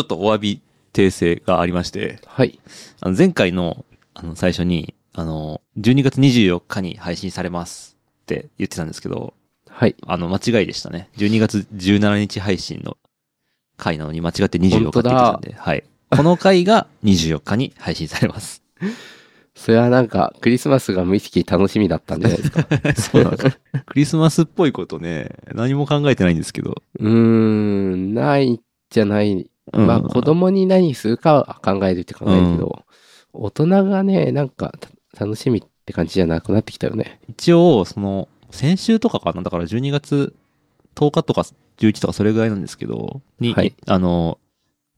ちょっとお詫び訂正がありまして、はい。あの前回の、あの、最初に、あの、12月24日に配信されますって言ってたんですけど、はい。あの、間違いでしたね。12月17日配信の回なのに間違って24日って言ってたんで、はい。この回が24日に配信されます。それはなんか、クリスマスが無意識楽しみだったんじゃないですか。そうなんです。クリスマスっぽいことね、何も考えてないんですけど。うーん、ないじゃない。うんまあ、子供に何するかは考えるって考えるけど、大人がね、なんか、た楽しみって感じじゃなくなってきたよね。一応、その、先週とかかな？だから12月10日とか11とかそれぐらいなんですけど、に、はいあの、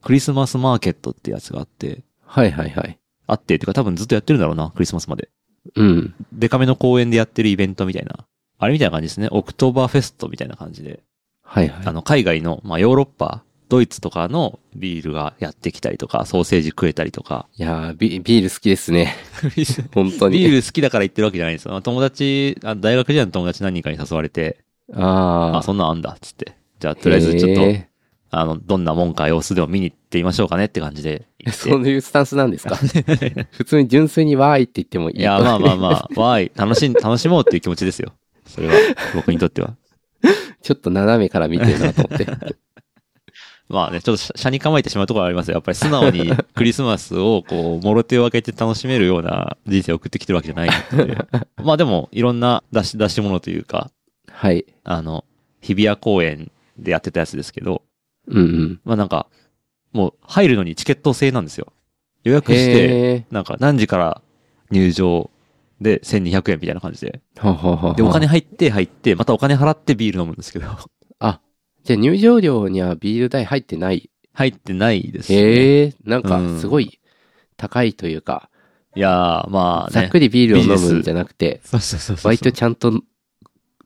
クリスマスマーケットってやつがあって、はいはいはい。あって、ってか多分ずっとやってるんだろうな、クリスマスまで。うん。デカめの公園でやってるイベントみたいな。あれみたいな感じですね。オクトーバーフェストみたいな感じで。はいはい。あの、海外の、まあ、ヨーロッパ、ドイツとかのビールがやってきたりとか、ソーセージ食えたりとか。いやービ、ビール好きですね。ビ 本当に。ール好きだから行ってるわけじゃないんですよ。友達、あ大学時代の友達何人かに誘われて、ああ、そんなんあんだ、っつって。じゃあ、とりあえずちょっと、へあの、どんなもんか様子でも見に行ってみましょうかねって感じで。そういうスタンスなんですか？普通に純粋にわーいって言ってもいいいや、まあまあまあ、わーい、楽しん、楽しもうっていう気持ちですよ。それは、僕にとっては。ちょっと斜めから見てるなと思って。まあね、ちょっと車に構えてしまうところはありますよ。やっぱり素直に クリスマスをこう、もろ手を分けて楽しめるような人生を送ってきてるわけじゃないので。まあでも、いろんな出し、出し物というか、はい。あの、日比谷公園でやってたやつですけど、うんうん。まあなんか、もう入るのにチケット制なんですよ。予約して、へなんか何時から入場で1200円みたいな感じで。ー。ははははで、お金入って入って、またお金払ってビール飲むんですけど、あ、じゃあ入場料にはビール代入ってない？入ってないですね。へえ、なんかうんすごい高いというか、いやー、まあね。ざっくりビールを飲むんじゃなくて、そうそうそうそう。割とちゃんと、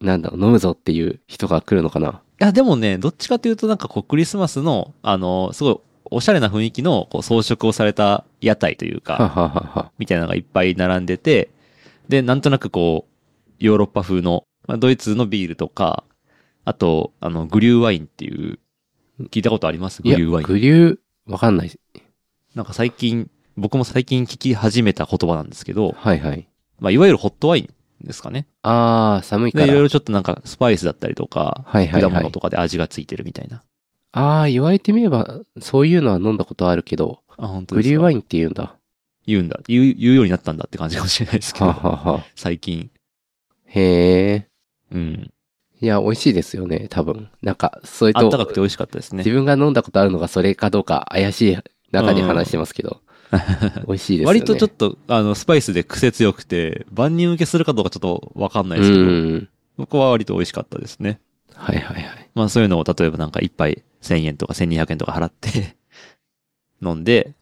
なんだろう、飲むぞっていう人が来るのかな？いや、でもね、どっちかというとなんかこうクリスマスの、あの、すごいおしゃれな雰囲気のこう装飾をされた屋台というはか、ははは。みたいなのがいっぱい並んでて、で、なんとなくこう、ヨーロッパ風の、まあ、ドイツのビールとか、あと、あの、グリューワインっていう、聞いたことあります？グリューワイン。グリュー、わかんない。なんか最近、僕も最近聞き始めた言葉なんですけど、はいはい。まあ、いわゆるホットワインですかね。あー、寒いかで、いろいら。ろちょっとなんかスパイスだったりとか、はいはいはい。果物とかで味がついてるみたいな。あー、言われてみれば、そういうのは飲んだことあるけど、あ、本当ですか？グリューワインって言うんだ。言うんだ。言う、言うようになったんだって感じかもしれないですけはど、はは。最近。へえ。うん。いや、美味しいですよね、多分。なんか、それとあった、かくて美味しかったですね自。分が飲んだことあるのがそれかどうか怪しい中で話してますけど、美味しいですよね。割とちょっと、あの、スパイスで癖強くて、万人受けするかどうかちょっとわかんないですけど、うん。僕は割と美味しかったですね。はいはいはい。まあそういうのを例えばなんか一杯1000円とか1200円とか払って、飲んで、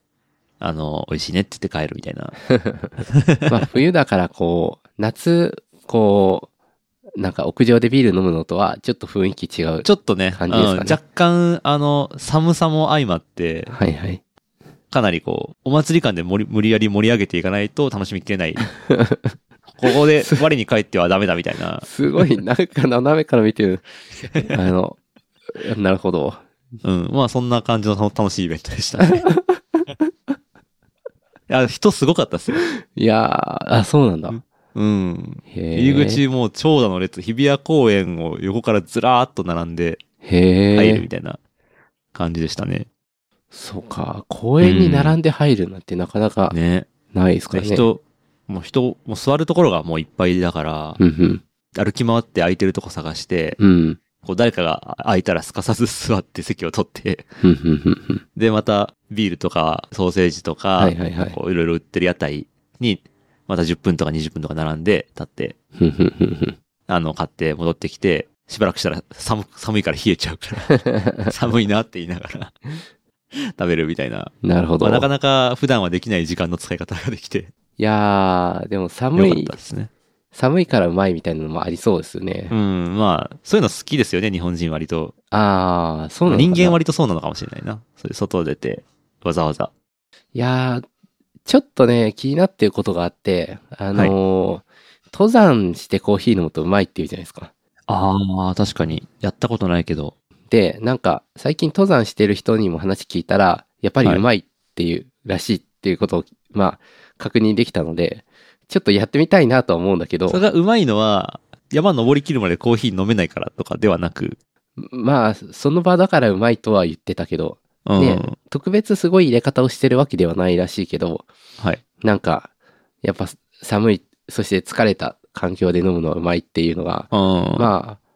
あの、美味しいねって言って帰るみたいな。まあ、冬だからこう、夏、こう、なんか屋上でビール飲むのとはちょっと雰囲気違う。ちょっとね、感じですかねうん若干、あの、寒さも相まって、はいはい。かなりこう、お祭り感で無理やり盛り上げていかないと楽しみきれない。ここで我に帰ってはダメだみたいな。すごい、なんか斜めから見てる。あの、なるほど。うん。まあそんな感じの楽しいイベントでしたね。いや、人すごかったっすよ。いやー、あ、そうなんだ。うん。へー入り口もう長蛇の列、日比谷公園を横からずらーっと並んでへ入るみえ。たいな感じでしたね。そうか。公園に並んで入るなんてなかなかね。ないですからね。人、もう人、もう座るところがもういっぱいだから、うん歩き回って空いてるとこ探して、うん。うん。こう誰かが空いたらすかさず座って席を取って、で、またビールとかソーセージとか、はいはいはい。こういろいろ売ってる屋台に、また10分とか20分とか並んで立って、あの、買って戻ってきて、しばらくしたら寒、寒いから冷えちゃうから、寒いなって言いながら食べるみたいな。なるほど。まあ、なかなか普段はできない時間の使い方ができて、いやー、でも寒いですね。寒いからうまいみたいなのもありそうですよね。うん、まあ、そういうの好きですよね、日本人割と。あー、そうなの人間割とそうなのかもしれないな。そういう外出て、わざわざ。いやー、ちょっとね、気になってることがあって、あのー登山してコーヒー飲むとうまいって言うじゃないですか。ああ、確かに。やったことないけど。で、なんか、最近登山してる人にも話聞いたら、やっぱりうまいっていう、らしいっていうことを、まあ、確認できたので、ちょっとやってみたいなとは思うんだけどそれ、がうまいのは、山登りきるまでコーヒー飲めないからとかではなく、まあ、その場だからうまいとは言ってたけど、うん。ね特別すごい入れ方をしてるわけではないらしいけど、はい。なんか、やっぱ寒い、そして疲れた環境で飲むのはうまいっていうのが、うん。まあ、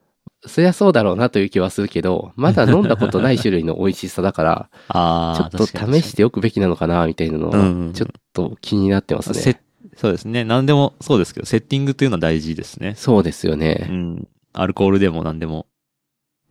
そりゃそうだろうなという気はするけど、まだ飲んだことない種類の美味しさだから、ああ、ちょっと試しておくべきなのかな、みたいなのうんは、ちょっと気になってますせね。そうですね。何でもそうですけど、セッティングというのは大事ですね。そうですようね。ん。アルコールでも何でも。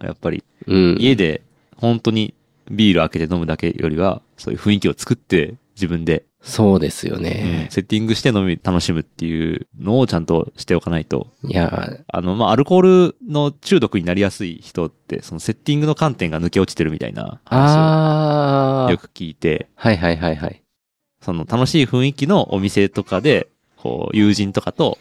やっぱり、うん。家で本当にビール開けて飲むだけよりは、そういう雰囲気を作って自分で、そうですようんね。セッティングして飲み、楽しむっていうのをちゃんとしておかないと。いや、あの、まあ、アルコールの中毒になりやすい人って、そのセッティングの観点が抜け落ちてるみたいな話をよく聞いて、はいはいはいはい。その楽しい雰囲気のお店とかで、こう、友人とかと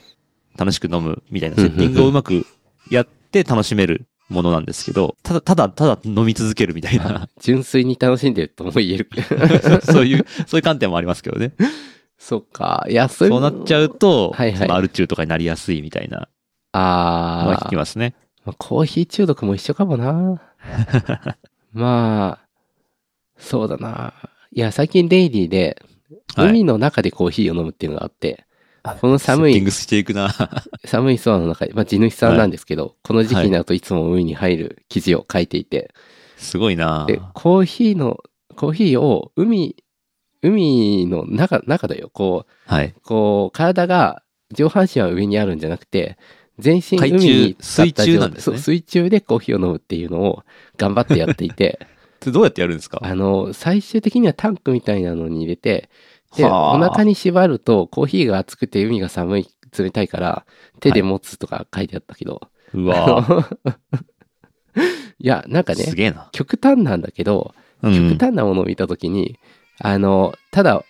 楽しく飲むみたいなセッティングをうまくやって楽しめるものなんですけど、ただ、ただ、ただ飲み続けるみたいな、純粋に楽しんでるとも言える。そういう、そういう観点もありますけどね。そっか。いや、そういうそうなっちゃうと、はいはいアル中とかになりやすいみたいなのはあー聞きますね。まあコーヒー中毒も一緒かもな。まあ、そうだな。いや、最近デイリーで、はい海の中でコーヒーを飲むっていうのがあって、この寒いセッティングしていくな。寒い空の中で、まあ地主さんなんですけど、この時期になるといつも海に入る記事を書いていて、すごいなで、コーヒーの、コーヒーを海、海の中、中だよ。こう、はい。こう、体が、上半身は上にあるんじゃなくて、全身海に水中なんですね水中でコーヒーを飲むっていうのを頑張ってやっていて、どうやってやるんですか？あの、最終的にはタンクみたいなのに入れて、で、はあお腹に縛るとコーヒーが熱くて海が寒い、冷たいから手で持つとか書いてあったけど、うわぁ、いや、なんかねす、げえな。極端なんだけど、うん極端なものを見たときに、あの、ただ、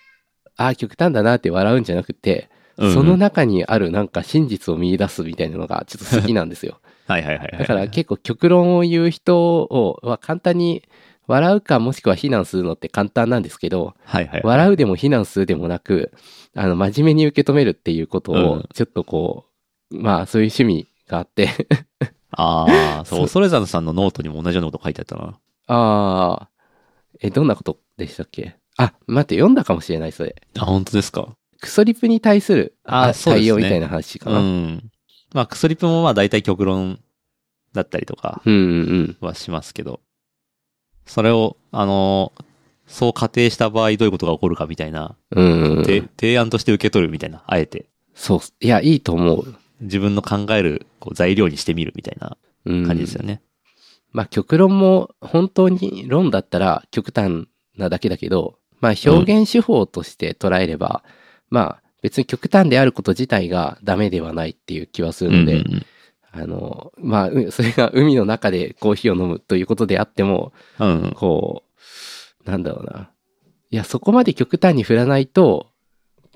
ああ、極端だなって笑うんじゃなくて、うんその中にあるなんか真実を見出すみたいなのがちょっと好きなんですよ。はいはいはいはい。だから結構極論を言う人をは簡単に笑うかもしくは非難するのって簡単なんですけど、はいはいはい。笑うでも非難するでもなく、あの、真面目に受け止めるっていうことうんを、ちょっとこう、まあそういう趣味があって、ああ、そう、それざんさんのノートにも同じようなこと書いてあったな。ああ、え、どんなことでしたっけ？あ、待って、読んだかもしれない、それ。あ、本当ですか？クソリプに対する対応みたいな話かうな。うんん。まあ、クソリプもまあ大体極論だったりとかうんうん。はしますけど、それを、あのーそう仮定した場合どういうことが起こるかみたいな、うん提案として受け取るみたいな、あえて。そう。いや、いいと思う。自分の考えるこう材料にしてみるみたいなうん。感じですよね。まあ、極論も本当に論だったら極端なだけだけど、まあ、表現手法として捉えれば、まあ、別に極端であること自体がダメではないっていう気はするので、うんうんうんあの、まあ、うそれが海の中でコーヒーを飲むということであっても、うんうん。こう、なんだろうな。いや、そこまで極端に振らないと、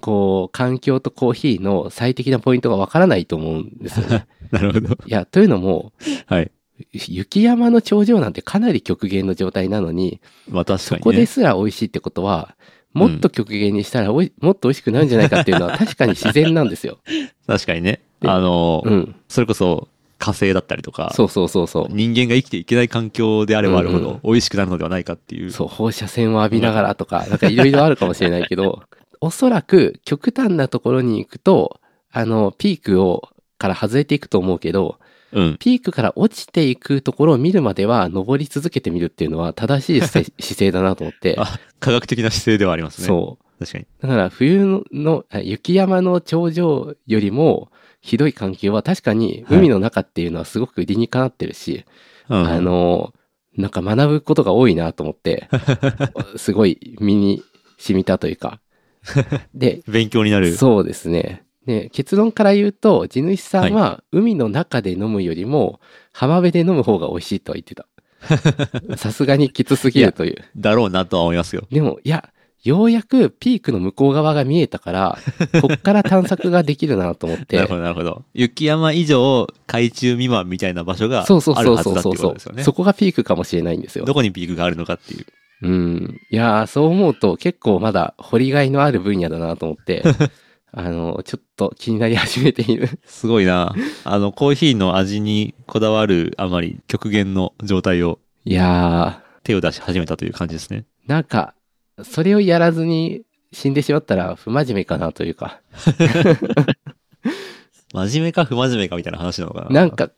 こう、環境とコーヒーの最適なポイントがわからないと思うんですよね。なるほど。いや、というのも、はい。雪山の頂上なんてかなり極限の状態なのに、まあ確かそにね。こですら美味しいってことは、もっと極限にしたらおい、もっと美味しくなるんじゃないかっていうのは確かに自然なんですよ。確かにね。であのーうん。それこそ火星だったりとか、そうそうそうそう。人間が生きていけない環境であればあるほうんど美味しくなるのではないかっていう。そう、放射線を浴びながらとか、なんかいろいろあるかもしれないけど、おそらく極端なところに行くと、あの、ピークを、から外れていくと思うけど、うん。ピークから落ちていくところを見るまでは登り続けてみるっていうのは正しい 姿勢だなと思って。あ、科学的な姿勢ではありますね。そう。確かに。だから冬の雪山の頂上よりもひどい環境は確かに海の中っていうのはすごく理にかなってるし、うん。あの、なんか学ぶことが多いなと思って、すごい身に染みたというか。で、勉強になる。そうですね。で、結論から言うと、地主さんは海の中で飲むよりも浜辺で飲む方が美味しいとは言ってた。さすがにきつすぎるという。だろうなとは思いますよ。でも、いや、ようやくピークの向こう側が見えたから、こっから探索ができるなと思っなてるほ。ど、なるほど。雪山以上、海中未満みたいな場所がそうそうあるそうそうはずだっていうことですよね。そこがピークかもしれないんですよ。どこにピークがあるのかっていう。うん。いやー、そう思うと結構まだ掘りがいのある分野だなと思って、あの、ちょっと気になり始めている。すごいな。あの、コーヒーの味にこだわるあまり極限の状態をいや手を出し始めたという感じですね。ー、なんか、それをやらずに死んでしまったら不真面目かなというか、真面目か不真面目かみたいな話なのかな。なんか、い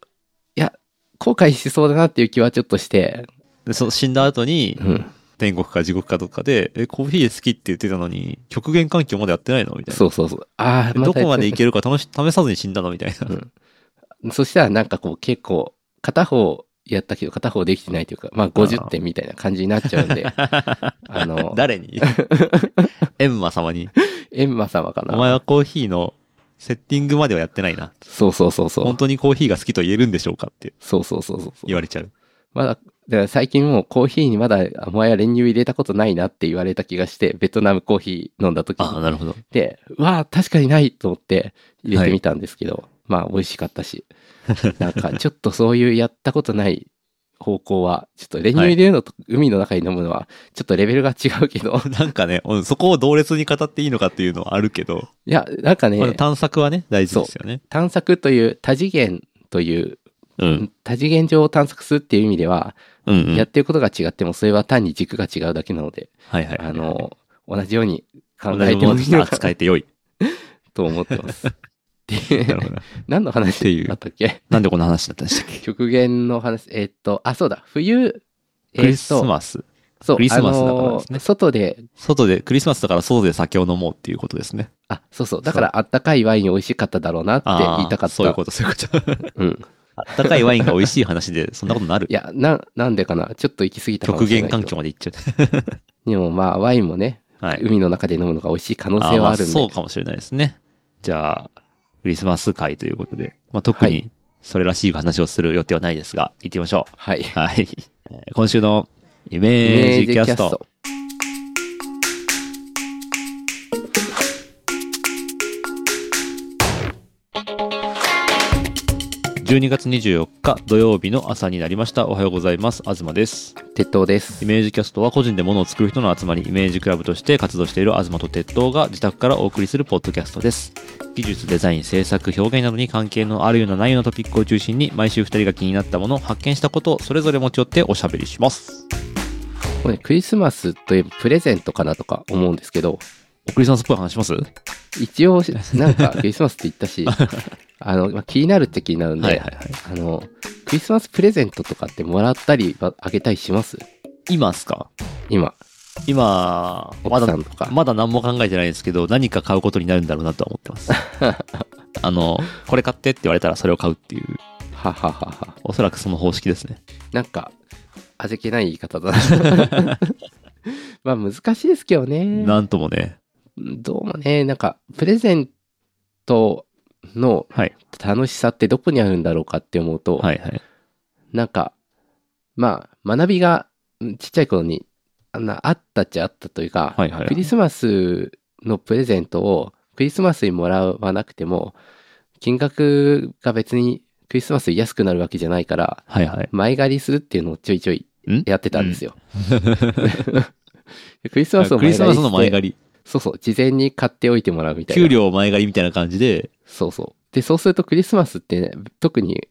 や、後悔しそうだなっていう気はちょっとして、で、その死んだ後にう、ん。天国か地獄かどっかで、え、コーヒー好きって言ってたのに、極限環境までやってないのみたいな。そうそうそう。ああ、どこまでいけけるか試し、試さずに死んだのみたいな。うんそしたらなんかこう結構、片方やったけど片方できてないというか、まあ50点みたいな感じになっちゃうんで、あの、誰に？エンマ様に？エンマ様かな。お前はコーヒーのセッティングまではやってないな。そうそうそうそう。本当にコーヒーが好きと言えるんでしょうかってそうそうそうそう。言われちゃう。まだ、だから最近もうコーヒーにまだ、お前は練乳入れたことないなって言われた気がして、ベトナムコーヒー飲んだ時ああ、に。なるほど。で、うわあ、確かにないと思って入れてみたんですけど、まあ美味しかったし。なんかちょっとそういうやったことない方向は、ちょっと練乳入れるのと海の中に飲むのは、ちょっとレベルが違うけど、なんかね、うんそこを同列に語っていいのかっていうのはあるけど、いや、なんかね、まあ探索はね、大事ですよね。探索という多次元という、うん。多次元上を探索するっていう意味では、うん、うん。やってることが違っても、それは単に軸が違うだけなので、はいはい。あの、同じように考同えてもいいのか扱えてよい。と思ってます。でなるほど。何のっていう話だったっけ？なんでこんな話だったんでしたっけ？極限の話、えーっと、あ、そうだ、冬、えークリスマス。そう、クリスマスだからですね外で、外で、クリスマスだから外で酒を飲もうっていうことですね。あ、そうそう、だからあったかいワイン美味しかっただろうなって言いたかった。そういうこと、そういうこと。うん。あったかいワインが美味しい話で、そんなことなる？いや、な、なんでかな、ちょっと行き過ぎたかも極。限環境まで行っちゃう。でもまあ、ワインもね、はい。海の中で飲むのが美味しい可能性はあるんで。そうかもしれないですね。じゃあ、クリスマス会ということで、まあ、特にはいそれらしい話をする予定はないですが、行ってみましょはい。う。はい。えー今週のイイメージキャスト。。12月24日土曜日の朝になりました。おはようございます。東です。鉄塔ですイ。メージキャストは個人で物を作る人の集まり、イメージクラブとして活動している東と鉄塔が自宅からお送りするポッドキャストです。技術、デザイン、制作、表現などに関係のあるようなないようなトピックを中心に、毎週2人が気になったもの、発見したことをそれぞれ持ち寄っておしゃべりします。これクリスマスといえばプレゼントかなとか思うんですけど、おクリスマスっぽい話します一応、なんかクリスマスって言ったし、あの、まあ、気になるって気になるんで、はいはいはい。あの、クリスマスプレゼントとかってもらったり、ああげたりします？今っすか？今、今、まだ奥さ、んとか。まだ何も考えてないですけど、何か買うことになるんだろうなとは思ってます。あの、これ買ってって言われたらそれを買うっていう、はははは。おそらくその方式ですね。なんか、味気ない言い方だな。まあ難しいですけどね。なんともね。どうもね、なんか、プレゼントのはい。楽しさってどこにあるんだろうかって思うと、はいはい。なんか、まあ、学びがうんちっちゃい頃にあんなあったっちゃあったというか、はいはい。クリスマスのプレゼントをクリスマスにもらわなくても、金額が別にクリスマスに安くなるわけじゃないから、はいはい。前借りするっていうのをちょいちょいん？やってたんですよ。クリスマスの前借り。そうそう、事前に買っておいてもらうみたいな。給料前借りみたいな感じで、そうそう。で、そうするとクリスマスってね、特に、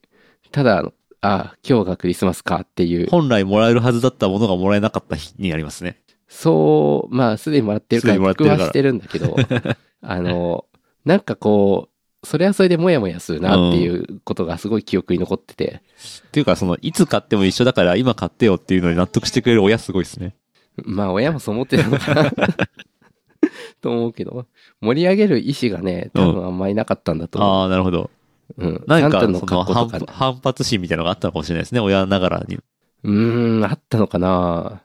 ただ、あ今日がクリスマスかっていう、本来もらえるはずだったものがもらえなかった日になりますね。そう、まあ、すでにもらってるから僕はしてるんだけど、あの、なんかこう、それはそれでモヤモヤするなっていうことがすごい記憶に残ってて、っていうか、その、いつ買っても一緒だから今買ってよっていうのに納得してくれる親すごいですね。まあ、親もそう思ってたのかな と思うけど、盛り上げる意思がね、多分あんまりなかったんだと思う。ああ、なるほど。うん。なんか、のその反反発心みたいなのがあったのかもしれないですね。親ながらに。うーん、あったのかな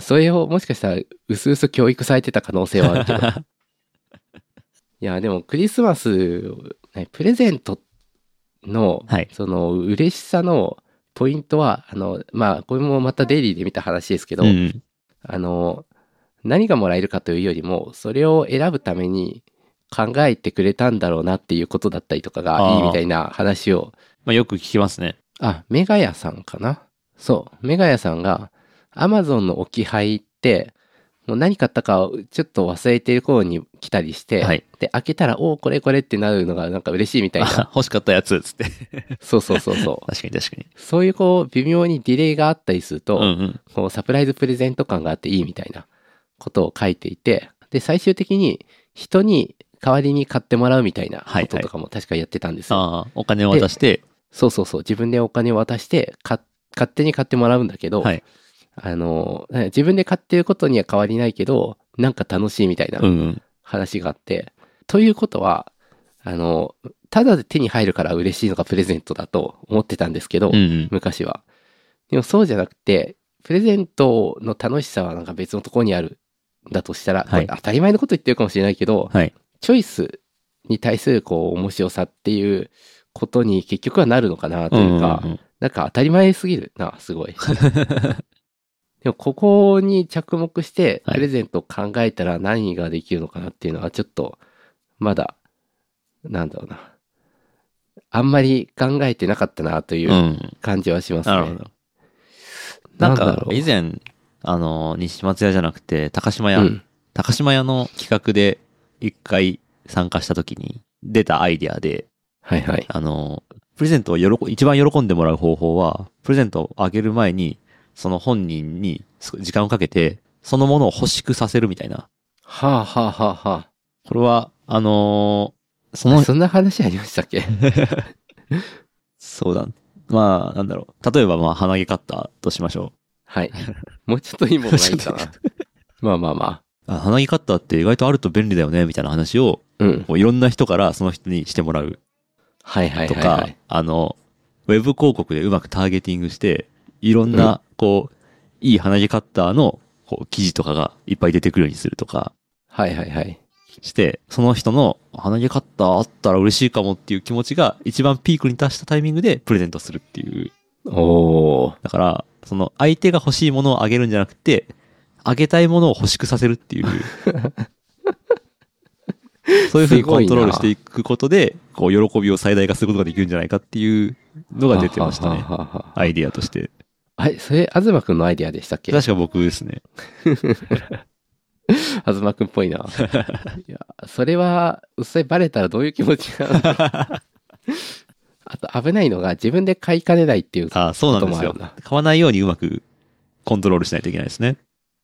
それをもしかしたら、うすうす教育されてた可能性はあるけど。いや、でもクリスマス、ねプレゼントの、はい。その嬉しさのポイントは、あの、まあ、これもまたデイリーで見た話ですけど、うん。あの、何がもらえるかというよりも、それを選ぶために考えてくれたんだろうなっていうことだったりとかがいいみたいな話を、まあ、よく聞きますね。あ、メガヤさんかな？そう、メガヤさんが、アマゾンの置き配って、もう何買ったかをちょっと忘れてる頃に来たりして、はいで、開けたら、おお、これこれってなるのがなんか嬉しいみたいな。あ欲しかったやつ、つって。そうそうそうそう。確かに確かに。そういうこう、微妙にディレイがあったりすると、うんうん。こうサプライズプレゼント感があっていいみたいなことを書いていて、で、最終的に人に代わりに買ってもらうみたいなこととかも確かやってたんですよ。ああ、お金を渡して、そうそうそう。自分でお金を渡して、か勝手に買ってもらうんだけど、はい。あの、自分で買ってることには変わりないけど、なんか楽しいみたいなうんうん。話があって、ということは、あの、ただで手に入るから嬉しいのがプレゼントだと思ってたんですけど、うんうん。昔は。でもそうじゃなくて、プレゼントの楽しさはなんか別のところにあるんだとしたら、はい当たり前のこと言ってるかもしれないけど、はい。チョイスに対するこう面白さっていうことに結局はなるのかなというか、んんんなんか当たり前すぎるな、すごい。でもここに着目してはいプレゼントを考えたら何ができるのかなっていうのはちょっとまだなんだろうなあんまり考えてなかったなといううん感じはしますね。なるほど。なんかだろ、う以前、あの、西松屋じゃなくて、高島屋、うん高島屋の企画で一回参加した時に出たアイディアで、はいはい。あの、プレゼントを喜、一番喜んでもらう方法は、プレゼントをあげる前に、その本人にす時間をかけて、そのものを欲しくさせるみたいな。はあはあはあはこれは、あのーそあ。の、そんな話ありましたっけ？そうだ。まあ、なんだろう。例えば、まあ、鼻毛カッターとしましょはい。もうちょっといいものないかな。まあまあまあ。鼻毛カッターって意外とあると便利だよね、みたいな話を、うん。こういろんな人からその人にしてもらうはいはいとか、はいはい。あの、ウェブ広告でうまくターゲティングして、いろんな、こう、いい鼻毛カッターの、こう、記事とかがいっぱい出てくるようにするとかはいはいはい。して、その人の鼻毛カッターあったら嬉しいかもっていう気持ちが一番ピークに達したタイミングでプレゼントするっていう。おー。だから、その相手が欲しいものをあげるんじゃなくて、あげたいものを欲しくさせるっていう。そういうふうにコントロールしていくことで、こう、喜びを最大化することができるんじゃないかっていうのが出てましたね。はははははアイディアとして。あれ、それ、東くんのアイディアでしたっけ？確か僕ですね。東くんっぽいな。いや、それは、それバレたらどういう気持ちなのあと、危ないのが自分で買いかねないっていう。ああ、そうなんですよ。買わないようにうまくコントロールしないといけないですね。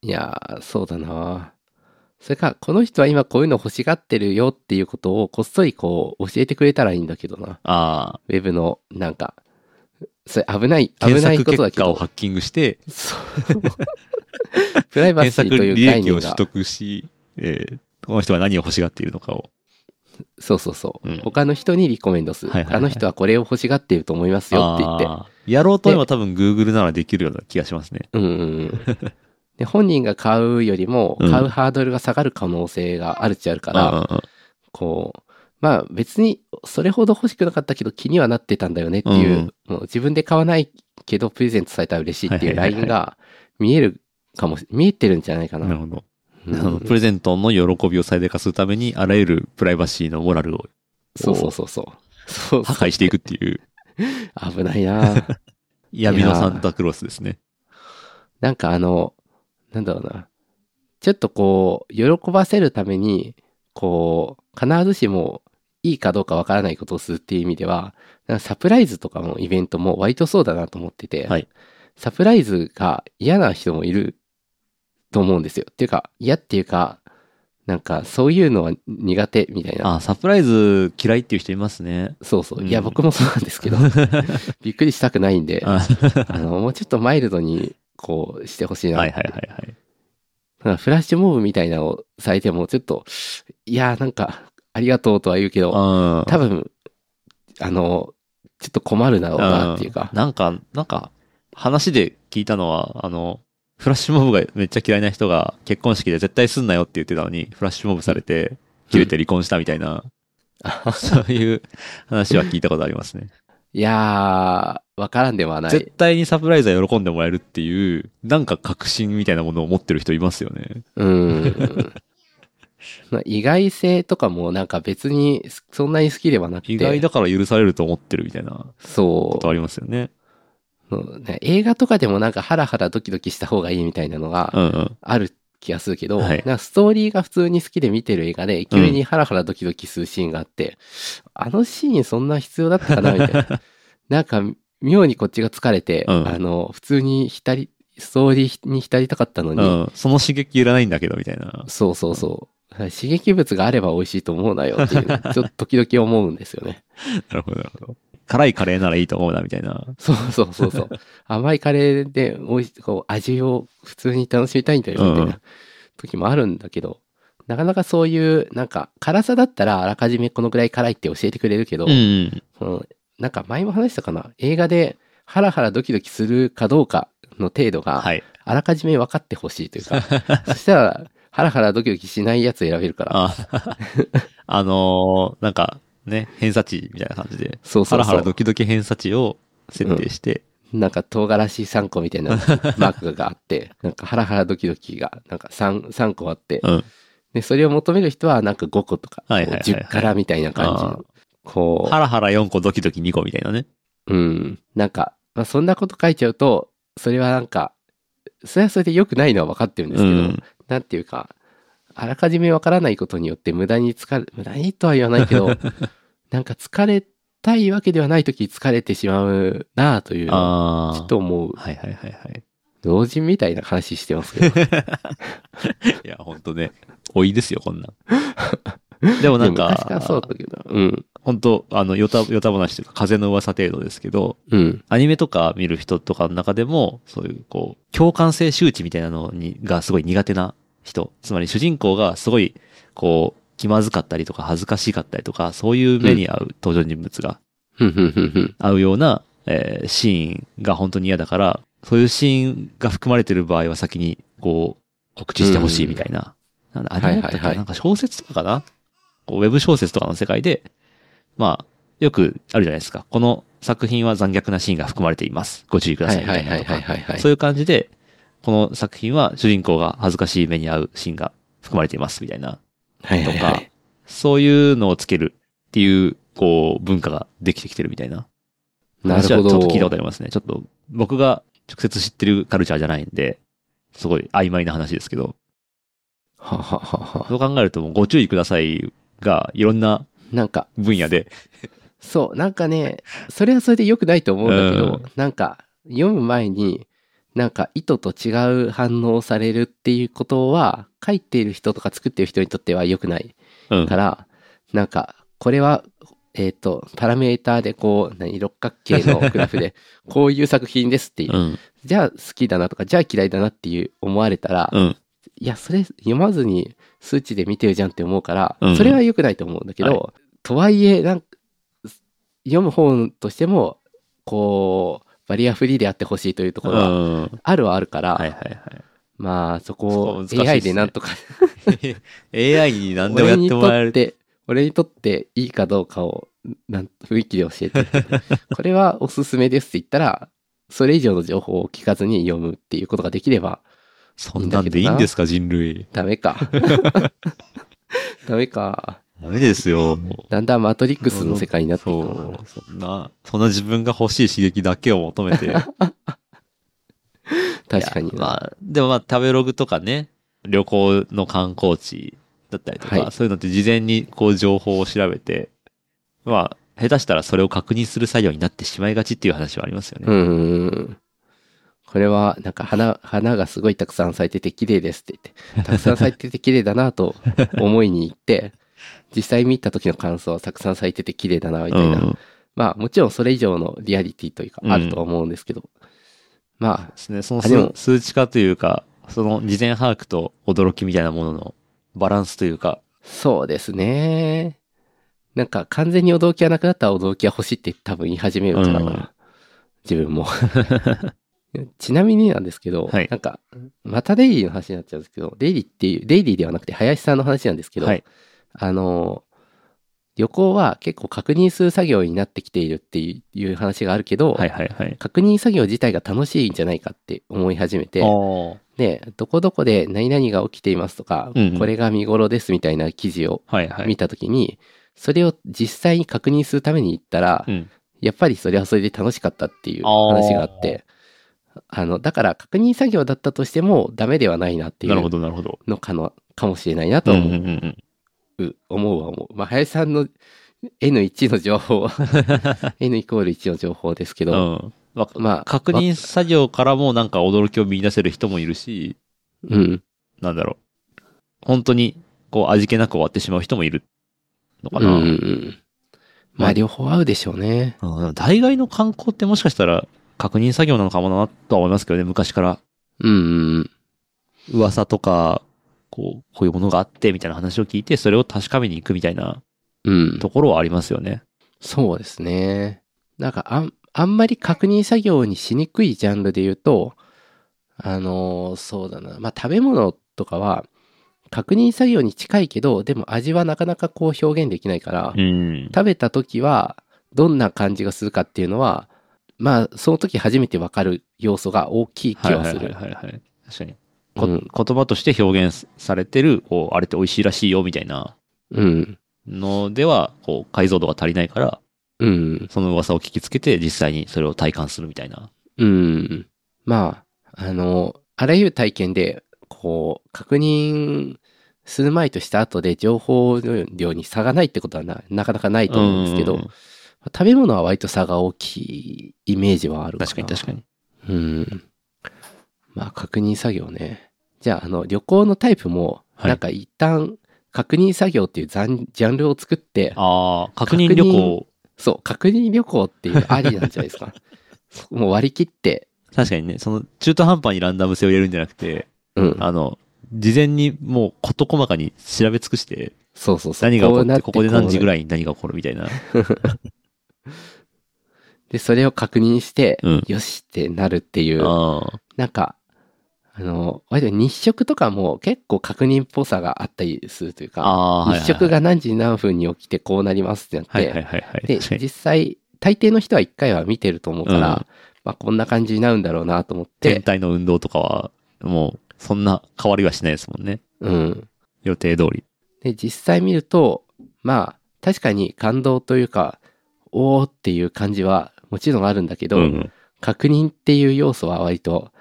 いやー、そうだなそれか、この人は今こういうの欲しがってるよっていうことをこっそりこう教えてくれたらいいんだけどな。ああ、ウェブの、なんか、それ危ない、危検ない索ことだけど。結果をハッキングして、そう プライバ検索シーという履概念が。歴を取得し、えーこの人は何を欲しがっているのかを。そうそうそう、うん他の人にリコメンドする。はいはいはいあの人はこれを欲しがっていると思いますよって言って。やろうと思えば多分 Google ならできるような気がしますね。うんうんうん。で、本人が買うよりも、うん買うハードルが下がる可能性があるっちゃあるから、うんこう、まあ別にそれほど欲しくなかったけど気にはなってたんだよねっていう、うんもう自分で買わないけどプレゼントされたら嬉しいっていうラインが見えるかもし、見えてるんじゃないかな。なるほど。うんあのプレゼントの喜びを最大化するために、あらゆるプライバシーのモラルをそうそうそうそう。そう破壊していくっていう危ないな 闇のサンタクロースですね。なんかあの、なんだろうな。ちょっとこう、喜ばせるために、こう、必ずしもいいかどうかわからないことをするっていう意味では、サプライズとかのイベントも割とそうだなと思ってて、はいサプライズが嫌な人もいると思うんですよ。っていうか、嫌っていうか、なんかそういうのは苦手みたいな。あ、サプライズ嫌いっていう人いますね。そうそう。うんいや、僕もそうなんですけど、びっくりしたくないんで、ああの、もうちょっとマイルドに、こう、してほしいなはいはいはいはい。フラッシュモブみたいなのをされても、ちょっと、いやーなんか、ありがとうとは言うけど、うん多分、あの、ちょっと困るだろうなっていうかん、なんか、なんか、話で聞いたのは、あの、フラッシュモブがめっちゃ嫌いな人が結婚式で絶対すんなよって言ってたのに、フラッシュモブされて、切れて離婚したみたいな、そういう話は聞いたことありますね。いやー、わからんではな絶い。対にサプライズは喜んでもらえるっていう、なんか確信みたいなものを持ってる人いますよね。うん。まあ意外性とかもなんか別にそんなに好きではなくて。意外だから許されると思ってるみたいなこそとありますよね。ね映画とかでもなんかハラハラドキドキした方がいいみたいなのがうんうん。ある気がするけど、はいなんかストーリーが普通に好きで見てる映画で、急にハラハラドキドキするシーンがあって、あのシーンそんな必要だったかなみたいな。なんか、妙にこっちが疲れて、うんあの、普通に浸り、ストーリーに浸りたかったのに、うん。その刺激いらないんだけど、みたいな。そうそうそう。刺激物があれば美味しいと思うなよっていう、ちょっと時々思うんですよね。なるほど、なるほど。辛いカレーならいいと思うな、みたいな。そうそうそうそう。甘いカレーで美味しい、こう、味を普通に楽しみたいんだよ、みたいうんな時もあるんだけど、なかなかそういう、なんか、辛さだったらあらかじめこのぐらい辛いって教えてくれるけど、うんなんか前も話したかな映画でハラハラドキドキするかどうかの程度が、はい。あらかじめ分かってほしいというか、そしたら、ハラハラドキドキしないやつ選べるから。あ、あのーなんか、ね、偏差値みたいな感じで、そうそうそう。ハラハラドキドキ偏差値を設定して、なんか唐辛子3個みたいな マークがあって、なんかハラハラドキドキがなんか 3, 3個あって、うん。で、それを求める人はなんか5個とか、はいはいはいはい。10からみたいな感じあの、こハラハラ4個ドキドキ2個みたいなね。う、うん、なんか、まあ、そんなこと書いちゃうと、それはなんか、それはそれで良くないのは分かってるんですけど、うん。なんていうか、あらかじめわからないことによって無駄に疲れ、無駄にとは言わないけど、なんか疲れたいわけではない時疲れてしまうなあというのを。ちょっと思う。はいはいはいはい。老人みたいな話してますけど。いや、ほんとね、老いですよ、こんなん。でもなんでも昔からそうか、だけど。うん。本当あの、よた、よた話というか、風の噂程度ですけど、うん。アニメとか見る人とかの中でも、そういう、こう、共感性周知みたいなのに、がすごい苦手な人。つまり主人公がすごい、こう、気まずかったりとか恥ずかしかったりとか、そういう目に合う登場人物が。合うような、えーシーンが本当に嫌だから、そういうシーンが含まれてる場合は先に、こう、告知してほしいみたいな。なん。だ、アニメだったっけはいはいはいなん。か小説とかかなこうウェブ小説とかの世界で、まあ、よくあるじゃないですか。この作品は残虐なシーンが含まれています。ご注意くださいみたいなとか。そういう感じで、この作品は主人公が恥ずかしい目に遭うシーンが含まれていますみたいな。はいはいはとかい。そういうのをつけるっていう、こう、文化ができてきてるみたいな。なるほど。ちょっと聞いたことありますね。ちょっと僕が直接知ってるカルチャーじゃないんで、すごい曖昧な話ですけど、はははは。そう考えるともうご注意くださいがいろんななんか、分野で、そう、なんかね、それはそれで良くないと思うんだけど、うんなんか、読む前に、なんか意図と違う反応をされるっていうことは、書いている人とか作っている人にとっては良くないうんか。ら、なんか、これは、えっ、と、パラメーターでこう、何、六角形のグラフで、こういう作品ですっていう、うん。じゃあ好きだなとか、じゃあ嫌いだなっていう思われたら、うん。いや、それ読まずに数値で見てるじゃんって思うから、うんそれは良くないと思うんだけど、はとはいえ、なんか、読む本としても、こう、バリアフリーであってほしいというところはうん。あるはあるから、はいはいまあ、そこを AI でなんとか、はい。AI に何でもやって俺にともらえる。って、俺にとっていいかどうかを、なん雰囲気で教えて。これはおすすめですって言ったら、それ以上の情報を聞かずに読むっていうことができればそんなんでいいんですか、人類。ダメか。ダメか。ダメですよ。だんだんマトリックスの世界になっていくそ。そんな、そんな自分が欲しい刺激だけを求めて。確かにまあ、でもまあ、食べログとかね、旅行の観光地だったりとか、はいそういうのって事前にこう情報を調べて、まあ、下手したらそれを確認する作業になってしまいがちっていう話はありますよね。うん。これは、なんか花、花がすごいたくさん咲いてて綺麗ですって言って、たくさん咲いてて綺麗だなと思いに行って、実際見た時の感想はたくさん咲いてて綺麗だなみたいな。うんまあもちろんそれ以上のリアリティというかうんあるとは思うんですけど、まあですね。その数数値化というか、その事前把握と驚きみたいなもののバランスというか、そうですね。なんか完全に驚きがなくなったら驚きが欲しいって多分言い始めるからな。うん自分も。ちなみになんですけど、はいなんか、またデイリーの話になっちゃうんですけど、デイリーっていう、デイリーではなくて林さんの話なんですけど、はい。あの、旅行は結構確認する作業になってきているっていういう話があるけど、はいはいはい。確認作業自体が楽しいんじゃないかって思い始めて、で、どこどこで何々が起きていますとか、うんうんこれが見頃ですみたいな記事をはいはい。見たときに、それを実際に確認するために行ったら、うん。やっぱりそれはそれで楽しかったっていう話があって、あの、だから確認作業だったとしてもダメではないなっていうどなるほど。のかの、かもしれないなとうんうん思う。うんうん。思うは思う。まあ、林さんの N1 の情報、N イコール1の情報ですけうど、ん。わまあ、確認作業からもなんか驚きを見出せる人もいるし、うん。なんだろう。本当に、こう、味気なく終わってしまう人もいるのかな。うんうんうん。まあ、両方合うでしょうね。うん大概の観光ってもしかしたら確認作業なのかもなとは思いますけどね、昔から。うんうんうん。噂とか、こう、こういうものがあってみたいな話を聞いて、それを確かめに行くみたいなうん。ところはありますよね。そうですね。なんかあん、あんまり確認作業にしにくいジャンルで言うと、あのーそうだな。まあ、食べ物とかは、確認作業に近いけど、でも味はなかなかこう表現できないから、うん。食べた時は、どんな感じがするかっていうのは、まあ、その時初めてわかる要素が大きい気はいはいはいはする。はいはい。確かに。こうん言葉として表現されてる、こう、あれって美味しいらしいよみたいなうん。のでは、こう、解像度が足りないから、うん。その噂を聞きつけて実際にそれを体感するみたいな。うん。まあ、あの、あらゆる体験で、こう、確認する前とした後で情報量に差がないってことはななかなかないと思うんですけど、うん食べ物は割と差が大きいイメージはあるかな。確かに確かに。うん。まあ、確認作業ね。じゃあ、あの、旅行のタイプも、はいなんか一旦、確認作業っていうジャンジャンルを作って、ああ、確認旅行。そう、確認旅行っていうありなんじゃないですか。もう割り切って、確かにね、その中途半端にランダム性を入れるんじゃなくて、うん。あの、事前にもう事細かに調べ尽くして、そうそうそう。何が起こって、ここで何時ぐい。らいに何が起こるみたいな。で、それを確認して、うんよしってなるっていう、ああ。なんか、あの、割と日食とかも結構確認っぽさがあったりするというか。日食が何時何分に起きてこうなりますってなって、はいはいはいはい。で、実際、大抵の人は一回は見てると思うから、うんまあこんな感じになるんだろうなと思っ天て、体の運動とかは、もう、そんな変わりはしないですもんね。うん。予定通り。で、実際見ると、まあ、確かに感動というか、おーっていう感じはもちろんあるんだけど、うん。確認っていう要素は割と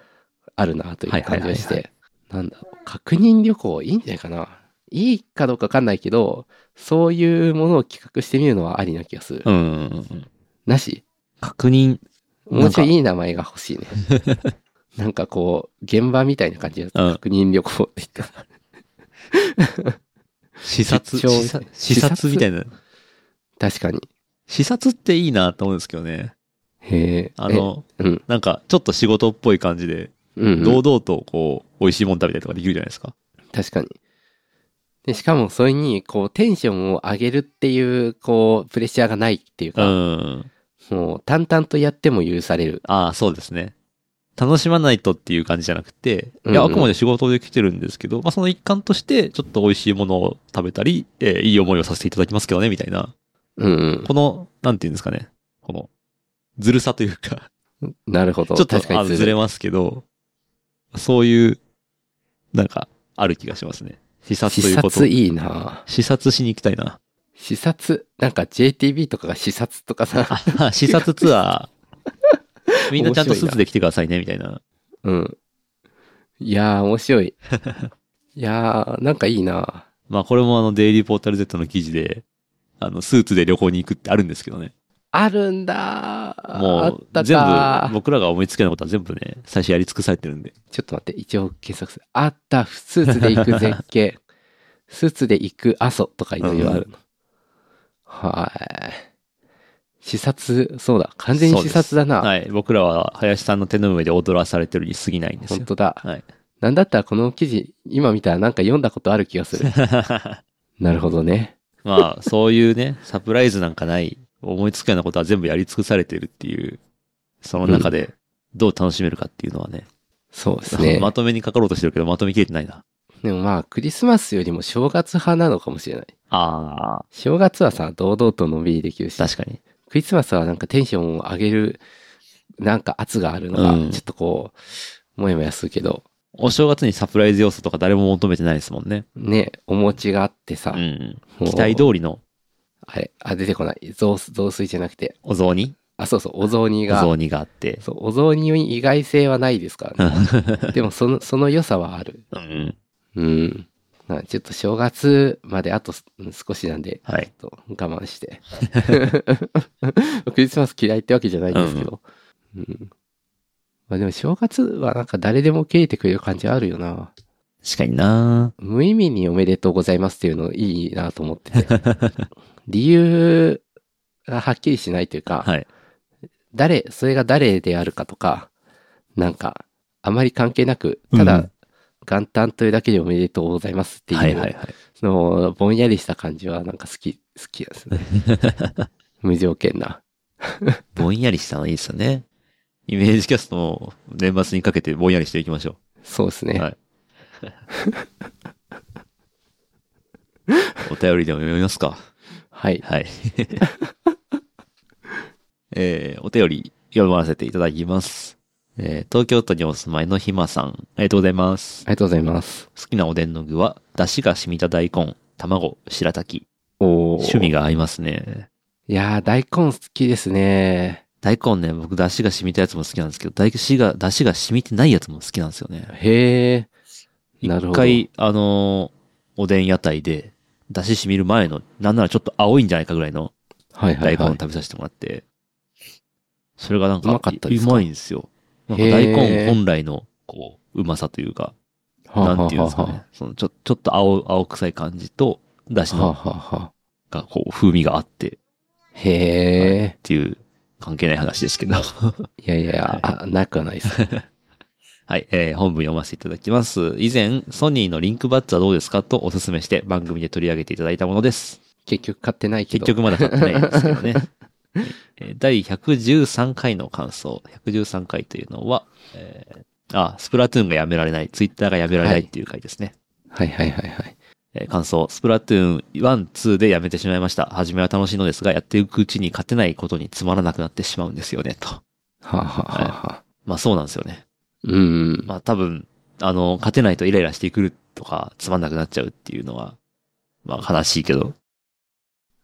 あるなという感じがして、なんだろう、確認旅行いいんじゃないかな。いいかどうかわかんないけど、そういうものを企画してみるのはありな気がする。うん。なし確認、もうちょいいい名前が欲しいね。なんかこう、現場みたいな感じで、うん確認旅行って言った。視察、視察視察みたいな。確かに。視察っていいなと思うんですけどね。へえ。あの、え、うん。なんか、ちょっと仕事っぽい感じで、うん、うん。堂々とこう、美味しいもん食べたりとかできるじゃないですか。確かに。で、しかもそれに、こう、テンションを上げるっていう、こう、プレッシャーがないっていううか、ん。もう、淡々とやっても許される。ああ、そうですね。楽しまないとっていう感じじゃなくて、いや、うんうんあくまで仕事で来てるんですけど、まあその一環として、ちょっと美味しいものを食べたり、えーいい思いをさせていただきますけどね、みたいな。うん、この、なんていうんですかね。この、ずるさというか、うん。なるほど。ちょっとずれますけど、そういう、なんか、ある気がしますね。視察と視いうこと。察いいな視察しに行きたいな。視察、なんか JTB とかが視察とかさ、あ 視察ツアー。みんなちゃんとスーツで来てくださいね、みたいな。うん。いやー、面白い。いやー、なんかいいなまあこれもあの、デイリーポータル Z の記事で、あの、スーツで旅行に行くってあるんですけどね。あるんだーもう、全か部、僕らが思いつけないことは全部ね、最初やり尽くされてるんで。ちょっと待って、一応検索する。あった、スーツで行く絶景。スーツで行く阿蘇とかいろいろあるの。はい。視察、そうだ、完全に視察だな。はい。僕らは林さんの手の上で踊らされてるに過ぎないんですよ。本当だ。はい。なんだったらこの記事、今見たらなんか読んだことある気がする。なるほどね。まあ、そういうね、サプライズなんかない、思いつくようなことは全部やり尽くされてるっていう、その中でどう楽しめるかっていうのはね、そうですね。まとめにかかろうとしてるけど、まとめきれてないな。でもまあ、クリスマスよりも正月派なのかもしれない。ああ、正月はさ、堂々とのんびりできるし、確かに。クリスマスはなんかテンションを上げる、なんか圧があるのがうん、ちょっとこう、もやもやするけど、お正月にサプライズ要素とか誰も求めてないですもんね。ね、お餅があってさ、うん。期待通りのあれ、あ、出てこない。雑炊、雑炊じゃなくて、お雑煮？あ、そうそう、お雑煮が。お雑煮があって。そう、お雑煮に意外性はないですからね。でも、その、その良さはある。うん。うん。まあちょっと正月まであとす少しなんで、はい。ちょっと我慢して。クリスマス嫌いってわけじゃないんですけど。うん。まあでも正月はなんか誰でも受け入れてくれる感じあるよな。確かにな無意味におめでとうございますっていうのいいなと思ってて。理由がはっきりしないというか、はい。誰、それが誰であるかとか、なんか、あまり関係なく、ただうん、元旦というだけでおめでとうございますっていう、はいはいはい。その、ぼんやりした感じはなんか好き、好きですね。無条件な。ぼんやりしたのいいですよね。イメージキャストも年末にかけてぼんやりしていきましょそうですね。はいう。お便りでも読みますか。はい。はい。えー、お便り読ませていただきます。えー、東京都にお住まいのひまさん、ありがとうございます。ありがとうございます。好きなおでんの具は、出汁が染みた大根、卵、白滝。おー趣味が合いますね。いやー、大根好きですね。大根ね、僕出汁が染みたやつも好きなんですけど、大汁が、出汁が染みてないやつも好きなんですよね。へえ。なるほど一回、あのーおでん屋台で、出汁染みる前の、なんならちょっと青いんじゃないかぐらいのはいはいはい。大根を食べさせてもらって、それがなんか、うまかったですか？うまいんですよ。なんか大根本来の、こう、うまさというか、はあなんていうんですかはね。そのちょ、ちょっと青、青臭い感じと、出汁の。が、こう、風味があって、へえ。っていう、関係ない話ですけど。いやいやいや、あ、なくはないです。はい、えー本文読ませていただきます。以前、ソニーのリンクバッツはどうですかとお勧めして番組で取り上げていただいたものです。結局買ってないけど。結局まだ買ってないんですけどね。えー第113回の感想。113回というのは、えーあ、スプラトゥーンがやめられない、ツイッターがやめられないっていう回ですね。はいはいはいはい。えー感想。スプラトゥーン1、2でやめてしまいました。初めは楽しいのですが、やっていくうちに勝てないことにつまらなくなってしまうんですよね、と。はあ、はあはあはあ、まあそうなんですよね。うん。まあ多分、あの、勝てないとイライラしてくるとか、つまんなくなっちゃうっていうのは、まあ悲しいけど。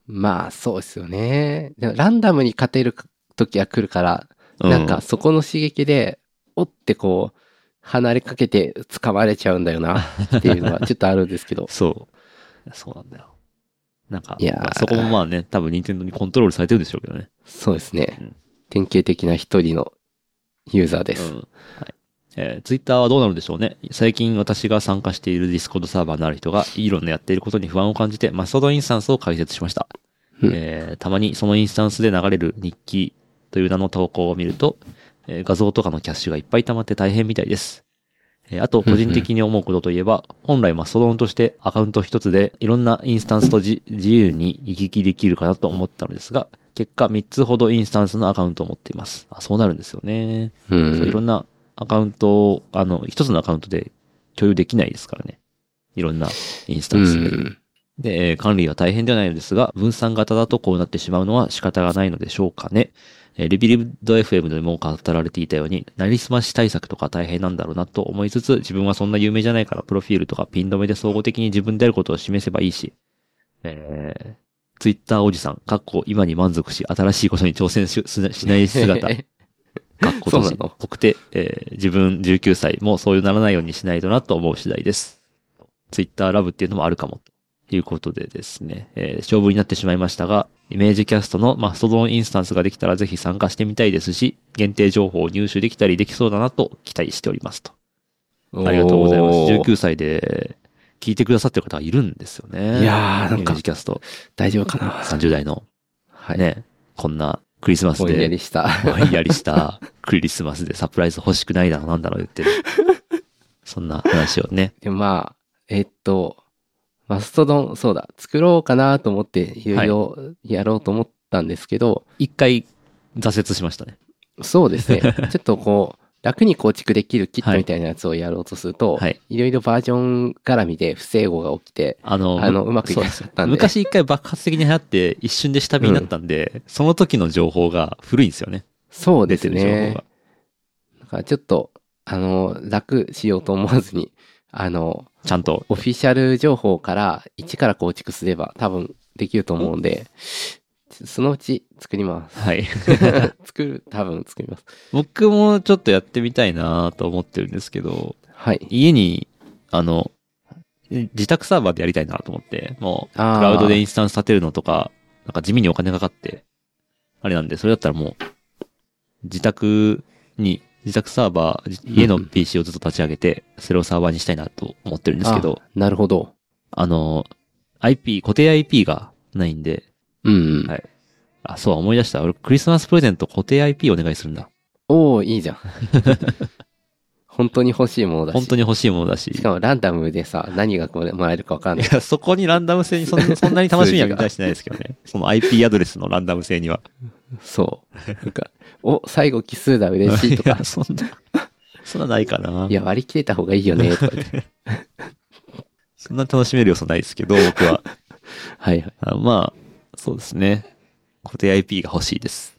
まあそうですよね。でもランダムに勝てる時は来るから、うなんか、そこの刺激で、おってこう、離れかけて掴まれちゃうんだよなっていうのはちょっとあるんですけど。そう。そうなんだよ。なんか、いやーまあそこもまあね、多分任天堂にコントロールされてるんでしょうけどね。そうですねうん。典型的な一人のユーザーです。うん。はい。えー、ツイッターはどうなるんでしょうね。最近私が参加しているディスコードサーバーのある人が、イーロンのやっていることに不安を感じて、マストドンインスタンスを開設しました。うんえーたまにそのインスタンスで流れる日記という名の投稿を見ると、えー画像とかのキャッシュがいっぱい溜まって大変みたいです。えーあと、個人的に思うことといえば、本来マストドンとしてアカウント一つでいろんなインスタンスとじ自由に行き来できるかなと思ったのですが、結果3つほどインスタンスのアカウントを持っています。あそうなるんですよね。うそういろん。んなアカウントを、あの、一つのアカウントで共有できないですからね。いろんなインスタうンスで。ん。で、えー管理は大変ではないのですが、分散型だとこうなってしまうのは仕方がないのでしょうかね。えーレビリブド FM でも語られていたように、なりすまし対策とか大変なんだろうなと思いつつ、自分はそんな有名じゃないから、プロフィールとかピン止めで総合的に自分であることを示せばいいし、えー、ツイッターおじさん、かっこ今に満足し、新しいことに挑戦しししない姿、かっこ閉じそうなの僕て、えー自分19歳もそういうならないようにしないとなと思う次第です。ツイッターラブっていうのもあるかも。ということでですね、えー勝負になってしまいましたが、イメージキャストのマストドンインスタンスができたらぜひ参加してみたいですし、限定情報を入手できたりできそうだなと期待しておりますと。ありがとうございます。おー19歳で聞いてくださってる方がいるんですよね。いやーなんかイメージキャスト大丈夫かな30代のはい。ね、こんなクリスマスぼんやでりした。ぼんやりしたクリスマスでサプライズ欲しくないだろうなんだろう言ってる。そんな話をね。でもまあ、えっと、マストドン、そうだ、作ろうかなと思って、いろいろやろうと思ったんですけど、一回挫折しましたね。そうですね。ちょっとこう、楽に構築できるキットみたいなやつをやろうとすると、はい。いろいろバージョン絡みで不整合が起きて、あの、あのうまくいかなかったんで昔一回爆発的に流行って一瞬で下火になったんで、その時の情報が古いんですよね。そうですねが。。だからちょっと、あの、楽しようと思わずに、あの、ちゃんと。オフィシャル情報から一から構築すれば多分できると思うんで、そのうち作ります。はい。作る、多分作ります。僕もちょっとやってみたいなと思ってるんですけど、はい。家に、あの、自宅サーバーでやりたいなと思って、もう、クラウドでインスタンス立てるのとか、なんか地味にお金かかって、あれなんで、それだったらもう、自宅に、自宅サーバー、じ家のうん PC をずっと立ち上げて、それをサーバーにしたいなと思ってるんですけど、あなるほど。あの、IP、固定 IP がないんで、うん、うん。はいあ、そう、思い出した。俺、クリスマスプレゼント固定 IP お願いするんだ。おおいいじゃん。本当に欲しいものだし。本当に欲しいものだし。しかもランダムでさ、何がもらえるかわかんない。いや、そこにランダム性にそん そんなに楽しみは見たりしてないですけどね。その IP アドレスのランダム性には。そう。なんか、お、最後奇数だ、嬉しいとかいや、。そんな、そんなないかな。いや、割り切れた方がいいよね、とか。そんな楽しめる要素ないですけど、僕は。はいはい。あまあ、そうですね。固定 IP が欲しいです。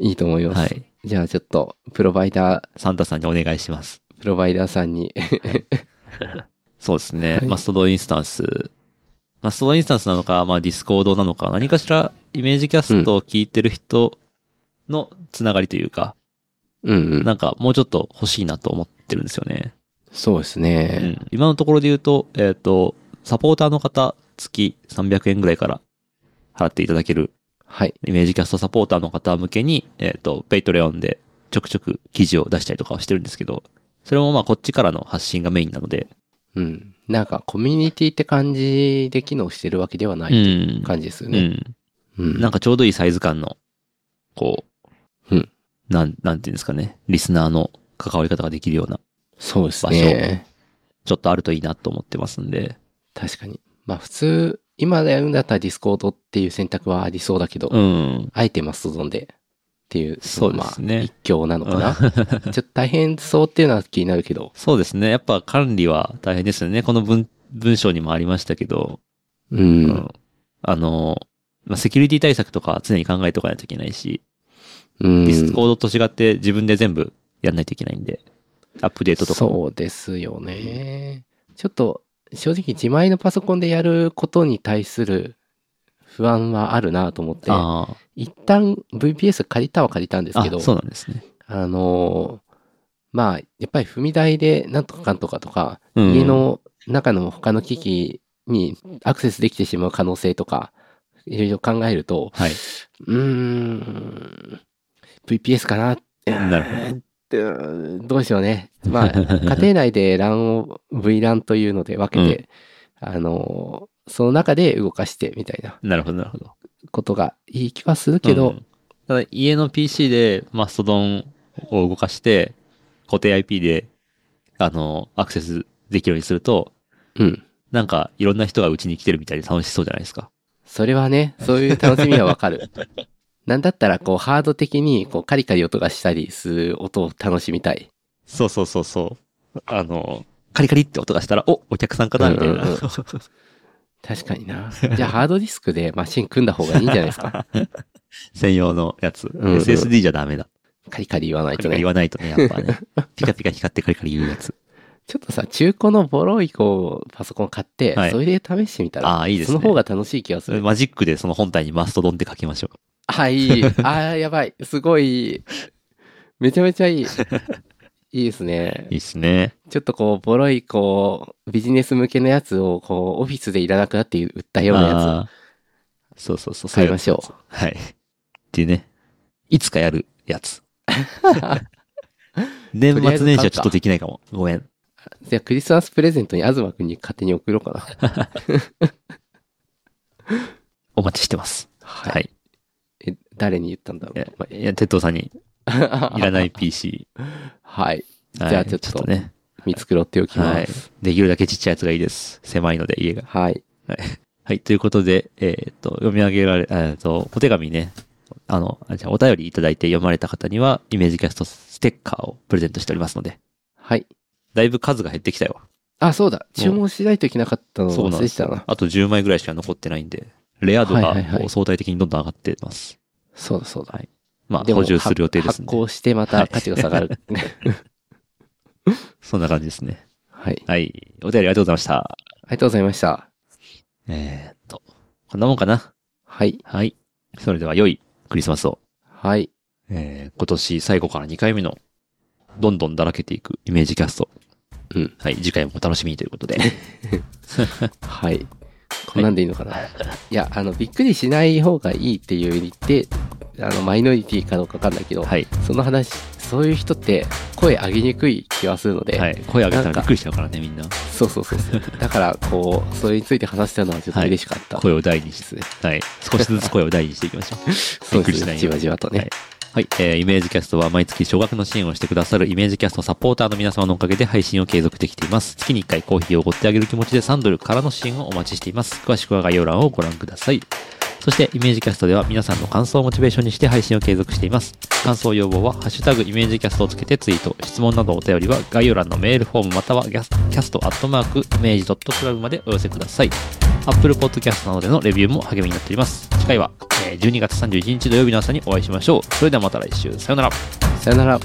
いいと思います。はい。じゃあちょっと、プロバイダー、サンタさんにお願いします。プロバイダーさんに。そうですね。はいマストドンインスタンス。マストドンインスタンスなのか、まあディスコードなのか、何かしらイメージキャストを聞いてる人のつながりというか、うんうん。なんかもうちょっと欲しいなと思ってるんですよね。そうですうね。ん、今のところで言うと、えっ、と、サポーターの方、月300円ぐらいから払っていただけるはい。イメージキャストサポーターの方向けに、えっ、と、 Patreon でちょくちょく記事を出したりとかはしてるんですけど、それもまあこっちからの発信がメインなので、うん。なんか、コミュニティって感じで機能してるわけではなうい。感じですよね。うん。うん。なんかちょうどいいサイズ感の、こう、うんなん、なんていうんですかね、リスナーの関わり方ができるような、そうですね。ちょっとあるといいなと思ってますんで、確かに。まあ普通、今でやるんだったらディスコードっていう選択はありそうだけど、うん。あえてマストドンでっていう、そうですねまあ、一強なのかな？ちょっと大変そうっていうのは気になるけど。そうですね。やっぱ管理は大変ですよね。この文、文章にもありましたけど、う。うんんあの、まあ、セキュリティ対策とか常に考えておかないといけないし、うん。ディスコードと違って自分で全部やんないといけないんで、アップデートとかも。そうですよね。ちょっと、正直自前のパソコンでやることに対する不安はあるなと思って、あ一旦 VPS 借りたは借りたんですあ、けど、あそうなんですね。あのーまあ、やっぱり踏み台でなんとかかんとかとか、うん家の中の他の機器にアクセスできてしまう可能性とか、いろいろ考えると、はい。うーん、VPS かななるほどえーどうしようね。まあ、家庭内で LAN を VLAN というので分けて、あのーその中で動かしてみたいななるほど、なるほど。ことがいい気はするけど、うんただ家の PC でマストドンを動かして、固定 IP で、あの、アクセスできるようにすると、うん。なんかいろんな人がうちに来てるみたいで楽しそうじゃないですか。それはね、そういう楽しみはわかる。なんだったら、こう、ハード的に、こう、カリカリ音がしたりする音を楽しみたい。そうそうそうそう。あの、カリカリって音がしたら、お、お客さんかなみたいな。うんうんうん 確かにな。じゃあ、ハードディスクでマシン組んだ方がいいんじゃないですか？専用のやつ。うんうん SSD じゃダメだ。カリカリ言わないとねカリカリ言。わないとね、やっぱね。ピカピカ光ってカリカリ言うやつ。ちょっとさ、中古のボロい、こう、パソコン買って、はいそれで試してみたら、ああ、いいですね。その方が楽しい気がする。マジックでその本体にマストドンって書きましょう。はい。ああ、やばい。すごい。めちゃめちゃいい。いいですねいい。っすね。ちょっとこう、ボロい、こう、ビジネス向けのやつを、こう、オフィスでいらなくなって売ったようなやあーそうそうそう。買いましょう。はい。っていうね。いつかやるやつ。年末年始はちょっとできないかも。ごめん。う。じゃあ、クリスマスプレゼントに東くんに勝手に送ろうかな。お待ちしてます。は。はいい。え、誰に言ったんだろいやう。まあいや、鉄道さんに いらない PC。はい。はいじゃあちょっとね。見繕っておきはいます。。できるだけちっちゃいやつがいいです。狭いので、家が。はい。はい。ということで、えーっと、読み上げられ、えーっと、お手紙ね、あの、あじゃあお便りいただいて読まれた方には、イメージキャストステッカーをプレゼントしておりますので、はい。だいぶ数が減ってきたよ。あ、そうだ。注文しないといけなかったの忘れてたな。。あと10枚ぐらいしか残ってないんで、レア度が相対的にどんどん上がってます。そうだそうだ。はいまあ、補充する予定ですんで。発行してまた価値が下がる。そんな感じですね。はい。はい。お便りありがとうございました。ありがとうございました。えーっと、こんなもんかな。はい。はい。それでは良いクリスマスを。はい。えー今年最後から2回目の、どんどんだらけていくイメージキャスト。うん。はい、次回もお楽しみにということで。はい。こんなんでいいのかな、い、や、あの、びっくりしない方がいいっていう言って、あの、マイノリティかどうかわかんないけど、はい。その話、そういう人って声上げにくい気がするので、はい。声上げたらびっくりしちゃうからね、みんな。そうそうそう。だから、こう、それについて話したのはちょっと嬉しかった。声を大にして、ね。はい。少しずつ声を大にしていきましょう。そうですね。じわじわとね。はい。えーイメージキャストは毎月小額の支援をしてくださるイメージキャストサポーターの皆様のおかげで配信を継続できています。月に1回コーヒーをおごってあげる気持ちで3ドルからの支援をお待ちしています。詳しくは概要欄をご覧ください。そして、イメージキャストでは皆さんの感想をモチベーションにして配信を継続しています。感想要望は、ハッシュタグイメージキャストをつけてツイート、質問などお便りは概要欄のメールフォームまたはキャストアットマークイメージドットクラブまでお寄せください。Apple Podcast などでのレビューも励みになっております。次回は、え12月31日土曜日の朝にお会いしましょう。それではまた来週。さよなら。さよなら。